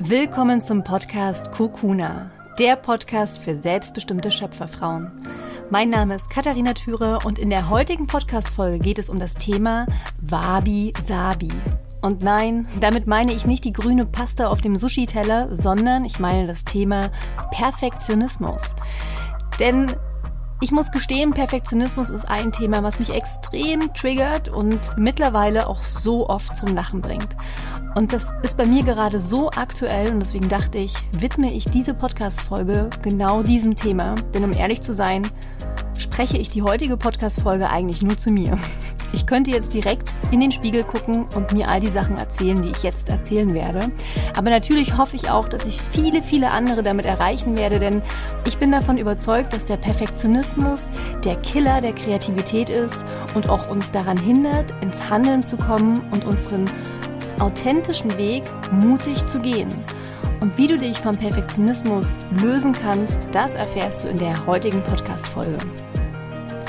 Willkommen zum Podcast Kokuna, der Podcast für selbstbestimmte Schöpferfrauen. Mein Name ist Katharina Thüre und in der heutigen Podcast-Folge geht es um das Thema Wabi Sabi. Und nein, damit meine ich nicht die grüne Pasta auf dem Sushi-Teller, sondern ich meine das Thema Perfektionismus. Denn ich muss gestehen, Perfektionismus ist ein Thema, was mich extrem triggert und mittlerweile auch so oft zum Lachen bringt. Und das ist bei mir gerade so aktuell und deswegen dachte ich, widme ich diese Podcast-Folge genau diesem Thema. Denn um ehrlich zu sein, spreche ich die heutige Podcast-Folge eigentlich nur zu mir. Ich könnte jetzt direkt in den Spiegel gucken und mir all die Sachen erzählen, die ich jetzt erzählen werde. Aber natürlich hoffe ich auch, dass ich viele, viele andere damit erreichen werde, denn ich bin davon überzeugt, dass der Perfektionismus der Killer der Kreativität ist und auch uns daran hindert, ins Handeln zu kommen und unseren authentischen Weg mutig zu gehen. Und wie du dich vom Perfektionismus lösen kannst, das erfährst du in der heutigen Podcast-Folge.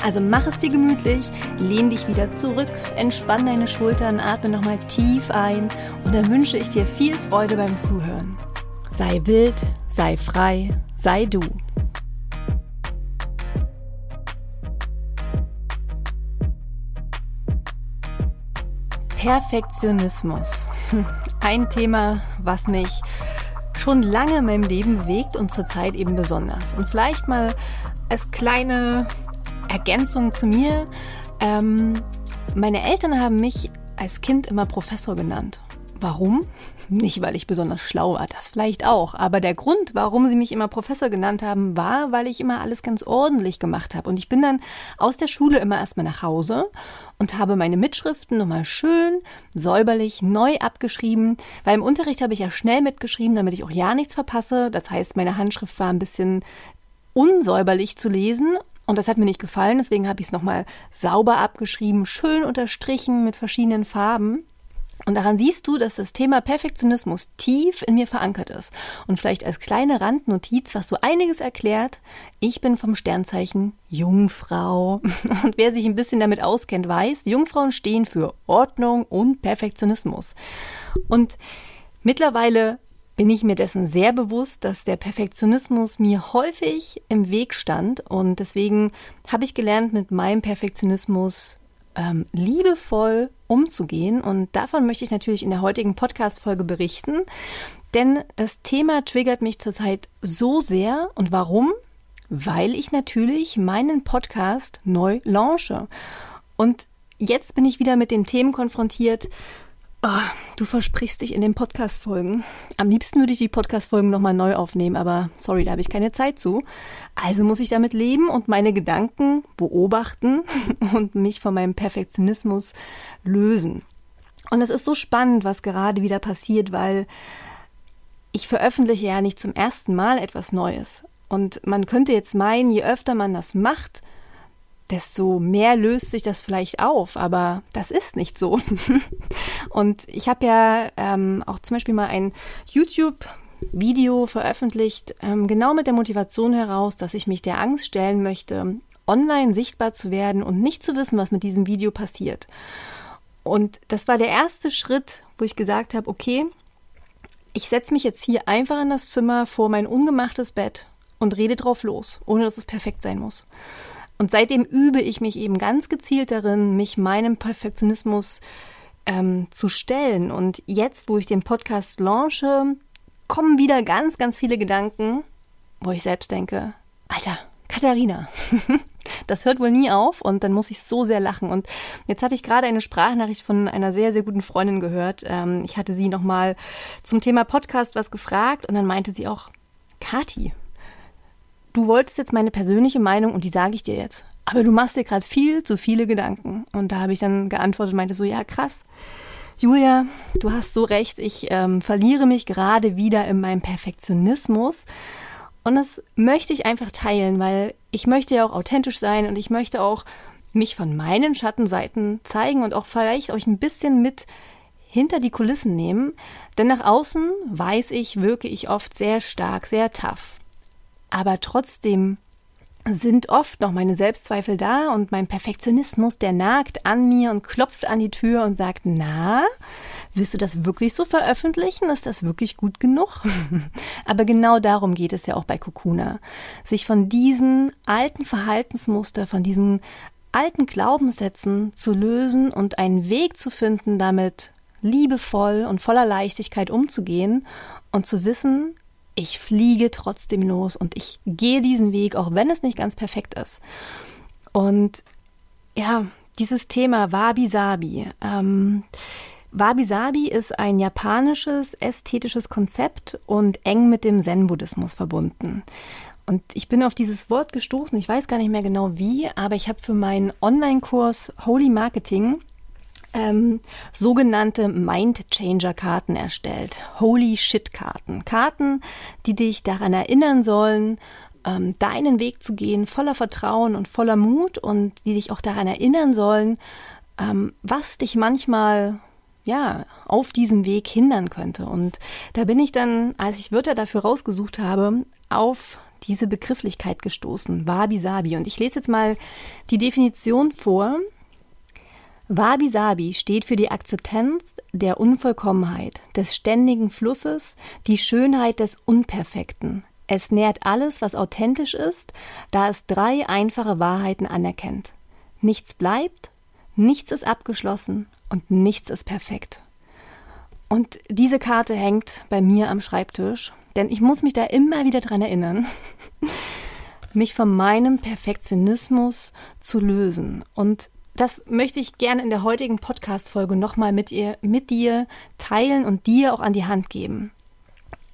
Also mach es dir gemütlich, lehn dich wieder zurück, entspann deine Schultern, atme nochmal tief ein und dann wünsche ich dir viel Freude beim Zuhören. Sei wild, sei frei, sei du. Perfektionismus. Ein Thema, was mich schon lange in meinem Leben bewegt und zurzeit eben besonders. Und vielleicht mal als kleine Ergänzung zu mir. Ähm, meine Eltern haben mich als Kind immer Professor genannt. Warum? Nicht, weil ich besonders schlau war, das vielleicht auch. Aber der Grund, warum sie mich immer Professor genannt haben, war, weil ich immer alles ganz ordentlich gemacht habe. Und ich bin dann aus der Schule immer erstmal nach Hause und habe meine Mitschriften nochmal schön säuberlich neu abgeschrieben, weil im Unterricht habe ich ja schnell mitgeschrieben, damit ich auch ja nichts verpasse. Das heißt, meine Handschrift war ein bisschen unsäuberlich zu lesen und das hat mir nicht gefallen, deswegen habe ich es nochmal sauber abgeschrieben, schön unterstrichen mit verschiedenen Farben. Und daran siehst du, dass das Thema Perfektionismus tief in mir verankert ist. Und vielleicht als kleine Randnotiz, was so einiges erklärt, ich bin vom Sternzeichen Jungfrau. Und wer sich ein bisschen damit auskennt, weiß, Jungfrauen stehen für Ordnung und Perfektionismus. Und mittlerweile bin ich mir dessen sehr bewusst, dass der Perfektionismus mir häufig im Weg stand. Und deswegen habe ich gelernt, mit meinem Perfektionismus ähm, liebevoll umzugehen. Und davon möchte ich natürlich in der heutigen Podcast-Folge berichten, denn das Thema triggert mich zurzeit so sehr. Und warum? Weil ich natürlich meinen Podcast neu launche. Und jetzt bin ich wieder mit den Themen konfrontiert, Oh, du versprichst dich in den Podcast-Folgen. Am liebsten würde ich die Podcast-Folgen nochmal neu aufnehmen, aber sorry, da habe ich keine Zeit zu. Also muss ich damit leben und meine Gedanken beobachten und mich von meinem Perfektionismus lösen. Und es ist so spannend, was gerade wieder passiert, weil ich veröffentliche ja nicht zum ersten Mal etwas Neues. Und man könnte jetzt meinen, je öfter man das macht, desto mehr löst sich das vielleicht auf, aber das ist nicht so. und ich habe ja ähm, auch zum Beispiel mal ein YouTube Video veröffentlicht, ähm, genau mit der Motivation heraus, dass ich mich der Angst stellen möchte, online sichtbar zu werden und nicht zu wissen, was mit diesem Video passiert. Und das war der erste Schritt, wo ich gesagt habe, okay, ich setze mich jetzt hier einfach in das Zimmer vor mein ungemachtes Bett und rede drauf los, ohne dass es perfekt sein muss. Und seitdem übe ich mich eben ganz gezielt darin, mich meinem Perfektionismus ähm, zu stellen. Und jetzt, wo ich den Podcast launche, kommen wieder ganz, ganz viele Gedanken, wo ich selbst denke, Alter, Katharina, das hört wohl nie auf und dann muss ich so sehr lachen. Und jetzt hatte ich gerade eine Sprachnachricht von einer sehr, sehr guten Freundin gehört. Ähm, ich hatte sie nochmal zum Thema Podcast was gefragt und dann meinte sie auch, Kati, du wolltest jetzt meine persönliche Meinung und die sage ich dir jetzt. Aber du machst dir gerade viel zu viele Gedanken. Und da habe ich dann geantwortet und meinte so, ja, krass. Julia, du hast so recht, ich ähm, verliere mich gerade wieder in meinem Perfektionismus. Und das möchte ich einfach teilen, weil ich möchte ja auch authentisch sein und ich möchte auch mich von meinen Schattenseiten zeigen und auch vielleicht euch ein bisschen mit hinter die Kulissen nehmen. Denn nach außen weiß ich, wirke ich oft sehr stark, sehr tough aber trotzdem sind oft noch meine Selbstzweifel da und mein Perfektionismus, der nagt an mir und klopft an die Tür und sagt, na, willst du das wirklich so veröffentlichen? Ist das wirklich gut genug? Aber genau darum geht es ja auch bei Kokuna. Sich von diesen alten Verhaltensmuster, von diesen alten Glaubenssätzen zu lösen und einen Weg zu finden, damit liebevoll und voller Leichtigkeit umzugehen und zu wissen, ich fliege trotzdem los und ich gehe diesen Weg, auch wenn es nicht ganz perfekt ist. Und ja, dieses Thema Wabi-Sabi. Ähm, Wabi-Sabi ist ein japanisches ästhetisches Konzept und eng mit dem Zen-Buddhismus verbunden. Und ich bin auf dieses Wort gestoßen, ich weiß gar nicht mehr genau wie, aber ich habe für meinen Online-Kurs Holy Marketing ähm, sogenannte Mind-Changer-Karten erstellt. Holy Shit-Karten. Karten, die dich daran erinnern sollen, ähm, deinen Weg zu gehen, voller Vertrauen und voller Mut und die dich auch daran erinnern sollen, ähm, was dich manchmal ja, auf diesem Weg hindern könnte. Und da bin ich dann, als ich Wörter dafür rausgesucht habe, auf diese Begrifflichkeit gestoßen, Wabi Sabi. Und ich lese jetzt mal die Definition vor, Wabi Sabi steht für die Akzeptanz der Unvollkommenheit, des ständigen Flusses, die Schönheit des Unperfekten. Es nährt alles, was authentisch ist, da es drei einfache Wahrheiten anerkennt. Nichts bleibt, nichts ist abgeschlossen und nichts ist perfekt. Und diese Karte hängt bei mir am Schreibtisch, denn ich muss mich da immer wieder dran erinnern, mich von meinem Perfektionismus zu lösen und das möchte ich gerne in der heutigen Podcast-Folge nochmal mit, ihr, mit dir teilen und dir auch an die Hand geben.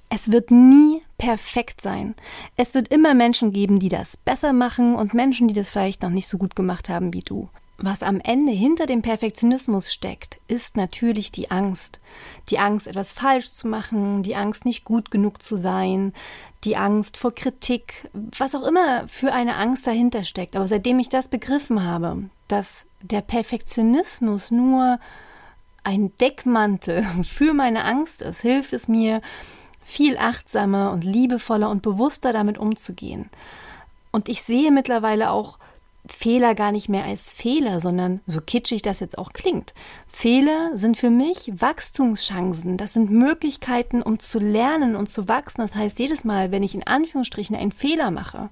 Es wird nie perfekt sein. Es wird immer Menschen geben, die das besser machen und Menschen, die das vielleicht noch nicht so gut gemacht haben wie du. Was am Ende hinter dem Perfektionismus steckt, ist natürlich die Angst. Die Angst, etwas falsch zu machen, die Angst, nicht gut genug zu sein, die Angst vor Kritik, was auch immer für eine Angst dahinter steckt. Aber seitdem ich das begriffen habe, dass der Perfektionismus nur ein Deckmantel für meine Angst ist, hilft es mir, viel achtsamer und liebevoller und bewusster damit umzugehen. Und ich sehe mittlerweile auch Fehler gar nicht mehr als Fehler, sondern so kitschig das jetzt auch klingt. Fehler sind für mich Wachstumschancen. Das sind Möglichkeiten, um zu lernen und zu wachsen. Das heißt, jedes Mal, wenn ich in Anführungsstrichen einen Fehler mache,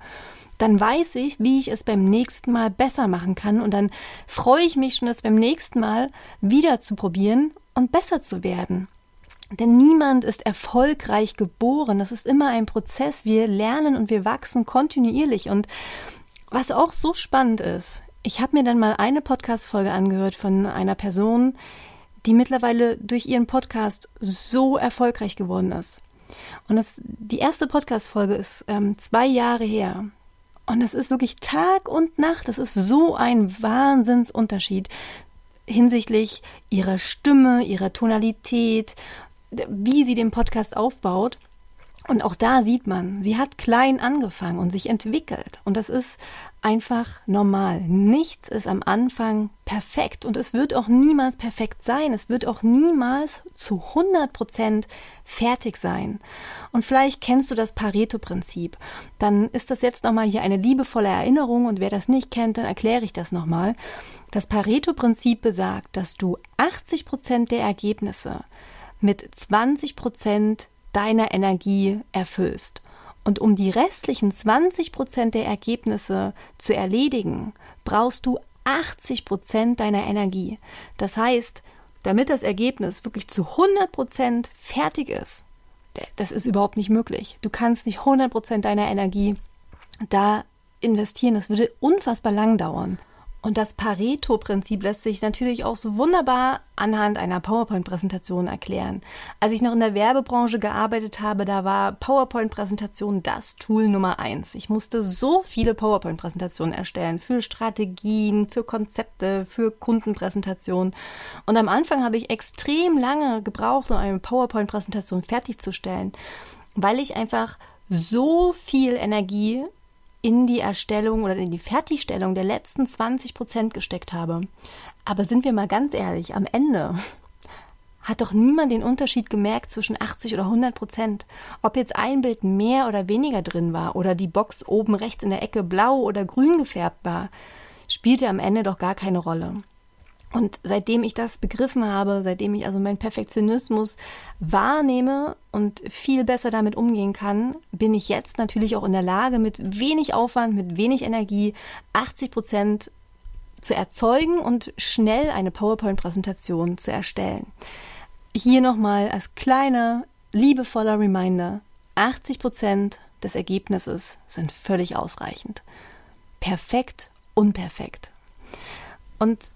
dann weiß ich, wie ich es beim nächsten Mal besser machen kann und dann freue ich mich schon, das beim nächsten Mal wieder zu probieren und besser zu werden. Denn niemand ist erfolgreich geboren. Das ist immer ein Prozess. Wir lernen und wir wachsen kontinuierlich. Und was auch so spannend ist, ich habe mir dann mal eine Podcast-Folge angehört von einer Person, die mittlerweile durch ihren Podcast so erfolgreich geworden ist. Und das, die erste Podcast-Folge ist ähm, zwei Jahre her. Und es ist wirklich Tag und Nacht. Das ist so ein Wahnsinnsunterschied hinsichtlich ihrer Stimme, ihrer Tonalität, wie sie den Podcast aufbaut. Und auch da sieht man, sie hat klein angefangen und sich entwickelt. Und das ist einfach normal. Nichts ist am Anfang perfekt und es wird auch niemals perfekt sein. Es wird auch niemals zu 100 Prozent fertig sein. Und vielleicht kennst du das Pareto-Prinzip. Dann ist das jetzt nochmal hier eine liebevolle Erinnerung und wer das nicht kennt, dann erkläre ich das nochmal. Das Pareto-Prinzip besagt, dass du 80 Prozent der Ergebnisse mit 20 Prozent deiner Energie erfüllst. Und um die restlichen 20 Prozent der Ergebnisse zu erledigen, brauchst du 80 Prozent deiner Energie. Das heißt, damit das Ergebnis wirklich zu 100 Prozent fertig ist, das ist überhaupt nicht möglich. Du kannst nicht 100 Prozent deiner Energie da investieren. Das würde unfassbar lang dauern. Und das Pareto-Prinzip lässt sich natürlich auch so wunderbar anhand einer PowerPoint-Präsentation erklären. Als ich noch in der Werbebranche gearbeitet habe, da war PowerPoint-Präsentation das Tool Nummer eins. Ich musste so viele PowerPoint-Präsentationen erstellen für Strategien, für Konzepte, für Kundenpräsentationen. Und am Anfang habe ich extrem lange gebraucht, um eine PowerPoint-Präsentation fertigzustellen, weil ich einfach so viel Energie in die Erstellung oder in die Fertigstellung der letzten 20 Prozent gesteckt habe. Aber sind wir mal ganz ehrlich, am Ende hat doch niemand den Unterschied gemerkt zwischen 80 oder 100 Prozent. Ob jetzt ein Bild mehr oder weniger drin war oder die Box oben rechts in der Ecke blau oder grün gefärbt war, spielte am Ende doch gar keine Rolle. Und seitdem ich das begriffen habe, seitdem ich also meinen Perfektionismus wahrnehme und viel besser damit umgehen kann, bin ich jetzt natürlich auch in der Lage, mit wenig Aufwand, mit wenig Energie 80 Prozent zu erzeugen und schnell eine PowerPoint-Präsentation zu erstellen. Hier nochmal als kleiner, liebevoller Reminder, 80 Prozent des Ergebnisses sind völlig ausreichend. Perfekt, unperfekt. Und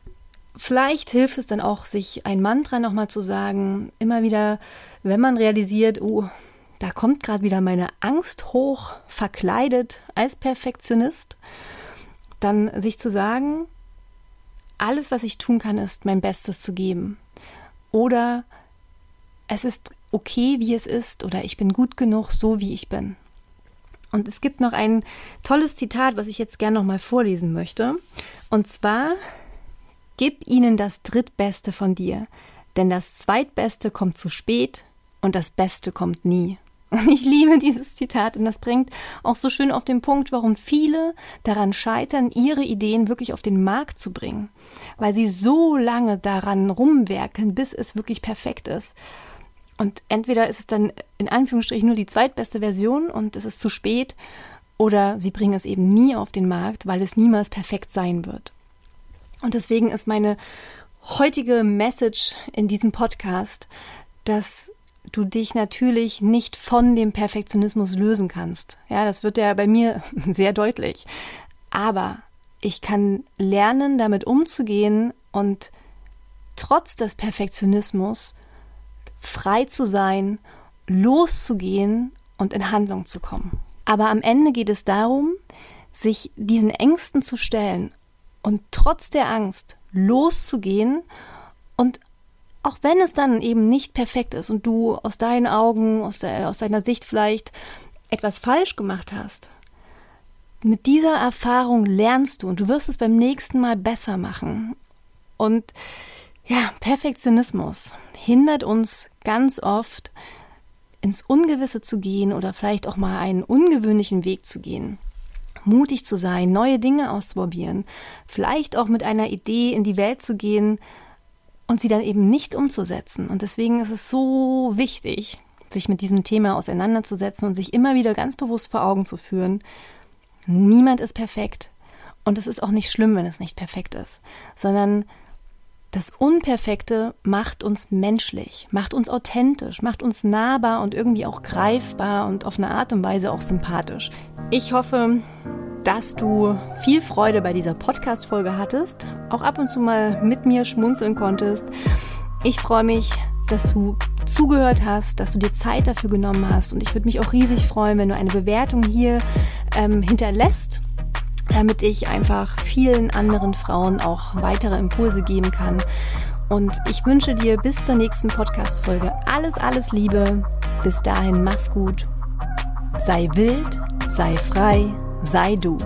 Vielleicht hilft es dann auch, sich ein Mantra nochmal zu sagen, immer wieder, wenn man realisiert, oh, da kommt gerade wieder meine Angst hoch, verkleidet als Perfektionist, dann sich zu sagen, alles, was ich tun kann, ist mein Bestes zu geben. Oder es ist okay, wie es ist, oder ich bin gut genug, so wie ich bin. Und es gibt noch ein tolles Zitat, was ich jetzt gerne nochmal vorlesen möchte. Und zwar Gib ihnen das Drittbeste von dir, denn das Zweitbeste kommt zu spät und das Beste kommt nie. Und ich liebe dieses Zitat und das bringt auch so schön auf den Punkt, warum viele daran scheitern, ihre Ideen wirklich auf den Markt zu bringen, weil sie so lange daran rumwerkeln, bis es wirklich perfekt ist. Und entweder ist es dann in Anführungsstrichen nur die zweitbeste Version und es ist zu spät, oder sie bringen es eben nie auf den Markt, weil es niemals perfekt sein wird. Und deswegen ist meine heutige Message in diesem Podcast, dass du dich natürlich nicht von dem Perfektionismus lösen kannst. Ja, das wird ja bei mir sehr deutlich. Aber ich kann lernen, damit umzugehen und trotz des Perfektionismus frei zu sein, loszugehen und in Handlung zu kommen. Aber am Ende geht es darum, sich diesen Ängsten zu stellen und trotz der Angst loszugehen und auch wenn es dann eben nicht perfekt ist und du aus deinen Augen, aus, der, aus deiner Sicht vielleicht etwas falsch gemacht hast, mit dieser Erfahrung lernst du und du wirst es beim nächsten Mal besser machen. Und ja, Perfektionismus hindert uns ganz oft, ins Ungewisse zu gehen oder vielleicht auch mal einen ungewöhnlichen Weg zu gehen mutig zu sein, neue Dinge auszuprobieren, vielleicht auch mit einer Idee in die Welt zu gehen und sie dann eben nicht umzusetzen. Und deswegen ist es so wichtig, sich mit diesem Thema auseinanderzusetzen und sich immer wieder ganz bewusst vor Augen zu führen, niemand ist perfekt. Und es ist auch nicht schlimm, wenn es nicht perfekt ist, sondern das Unperfekte macht uns menschlich, macht uns authentisch, macht uns nahbar und irgendwie auch greifbar und auf eine Art und Weise auch sympathisch. Ich hoffe, dass du viel Freude bei dieser Podcast-Folge hattest, auch ab und zu mal mit mir schmunzeln konntest. Ich freue mich, dass du zugehört hast, dass du dir Zeit dafür genommen hast und ich würde mich auch riesig freuen, wenn du eine Bewertung hier ähm, hinterlässt damit ich einfach vielen anderen Frauen auch weitere Impulse geben kann. Und ich wünsche dir bis zur nächsten Podcast-Folge alles, alles Liebe. Bis dahin, mach's gut. Sei wild, sei frei, sei du.